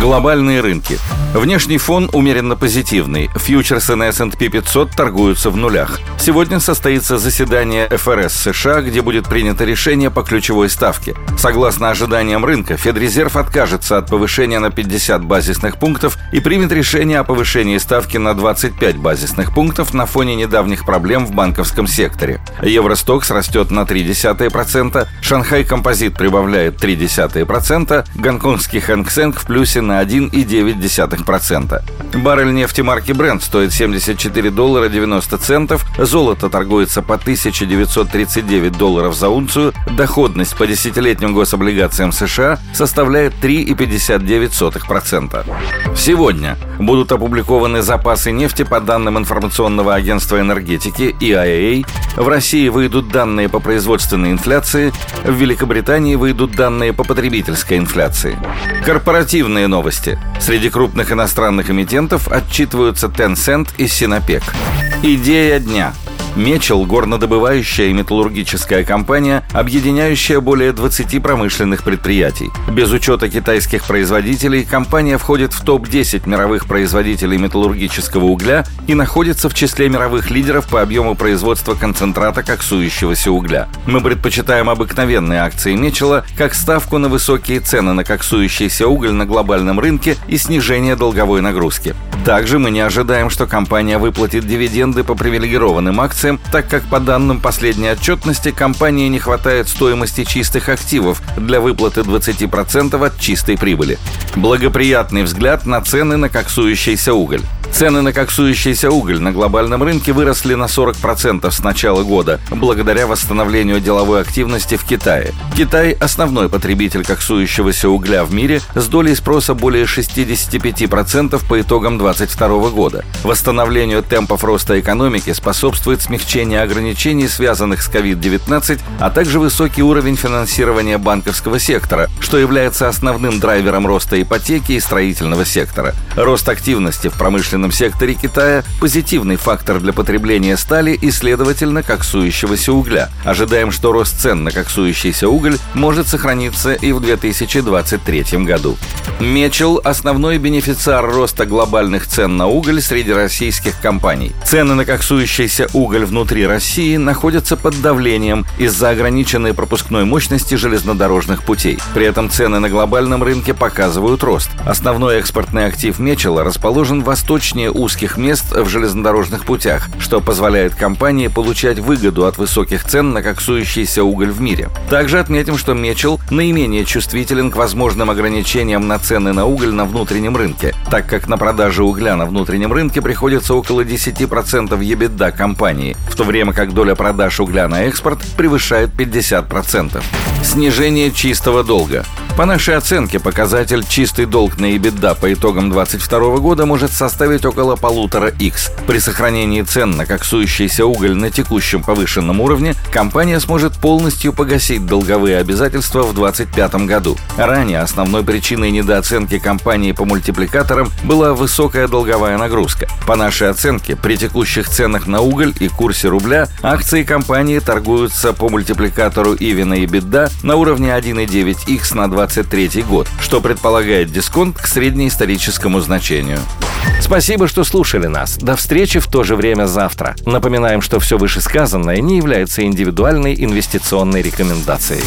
Глобальные рынки. Внешний фон умеренно позитивный. Фьючерсы на S&P 500 торгуются в нулях. Сегодня состоится заседание ФРС США, где будет принято решение по ключевой ставке. Согласно ожиданиям рынка, Федрезерв откажется от повышения на 50 базисных пунктов и примет решение о повышении ставки на 25 базисных пунктов на фоне недавних проблем в банковском секторе. Евростокс растет на 0,3%, Шанхай Композит прибавляет 0,3%, гонконгский Хэнк Сэнк в плюсе на 1,9%. Баррель нефти марки Brent стоит 74 доллара 90 центов, золото торгуется по 1939 долларов за унцию, доходность по десятилетним гособлигациям США составляет 3,59%. Сегодня будут опубликованы запасы нефти по данным информационного агентства энергетики IAA. В России выйдут данные по производственной инфляции, в Великобритании выйдут данные по потребительской инфляции. Корпоративные новости. Среди крупных иностранных эмитентов отчитываются Tencent и Sinopec. Идея дня – Мечел – горнодобывающая и металлургическая компания, объединяющая более 20 промышленных предприятий. Без учета китайских производителей, компания входит в топ-10 мировых производителей металлургического угля и находится в числе мировых лидеров по объему производства концентрата коксующегося угля. Мы предпочитаем обыкновенные акции Мечела как ставку на высокие цены на коксующийся уголь на глобальном рынке и снижение долговой нагрузки. Также мы не ожидаем, что компания выплатит дивиденды по привилегированным акциям, так как по данным последней отчетности компании не хватает стоимости чистых активов для выплаты 20% от чистой прибыли. Благоприятный взгляд на цены на коксующийся уголь. Цены на коксующийся уголь на глобальном рынке выросли на 40% с начала года, благодаря восстановлению деловой активности в Китае. Китай – основной потребитель коксующегося угля в мире с долей спроса более 65% по итогам 2022 года. Восстановлению темпов роста экономики способствует смягчение ограничений, связанных с COVID-19, а также высокий уровень финансирования банковского сектора, что является основным драйвером роста ипотеки и строительного сектора. Рост активности в промышленном секторе Китая позитивный фактор для потребления стали и, следовательно, коксующегося угля. Ожидаем, что рост цен на коксующийся уголь может сохраниться и в 2023 году. Мечел – основной бенефициар роста глобальных цен на уголь среди российских компаний. Цены на коксующийся уголь внутри России находятся под давлением из-за ограниченной пропускной мощности железнодорожных путей. При этом цены на глобальном рынке показывают рост. Основной экспортный актив Мечела расположен восточнее узких мест в железнодорожных путях, что позволяет компании получать выгоду от высоких цен на коксующийся уголь в мире. Также отметим, что Мечел наименее чувствителен к возможным ограничениям на цены на уголь на внутреннем рынке, так как на продаже угля на внутреннем рынке приходится около 10% EBITDA компании, в то время как доля продаж угля на экспорт превышает 50%. Снижение чистого долга. По нашей оценке, показатель чистый долг на EBITDA по итогам 2022 года может составить около полутора x. При сохранении цен на коксующийся уголь на текущем повышенном уровне компания сможет полностью погасить долговые обязательства в 2025 году. Ранее основной причиной недооценки компании по мультипликаторам была высокая долговая нагрузка. По нашей оценке, при текущих ценах на уголь и курсе рубля акции компании торгуются по мультипликатору Ивина и Бедда на уровне 1,9x на 2023 год, что предполагает дисконт к среднеисторическому значению. Спасибо, что слушали нас. До встречи в то же время завтра. Напоминаем, что все вышесказанное не является индивидуальной инвестиционной рекомендацией.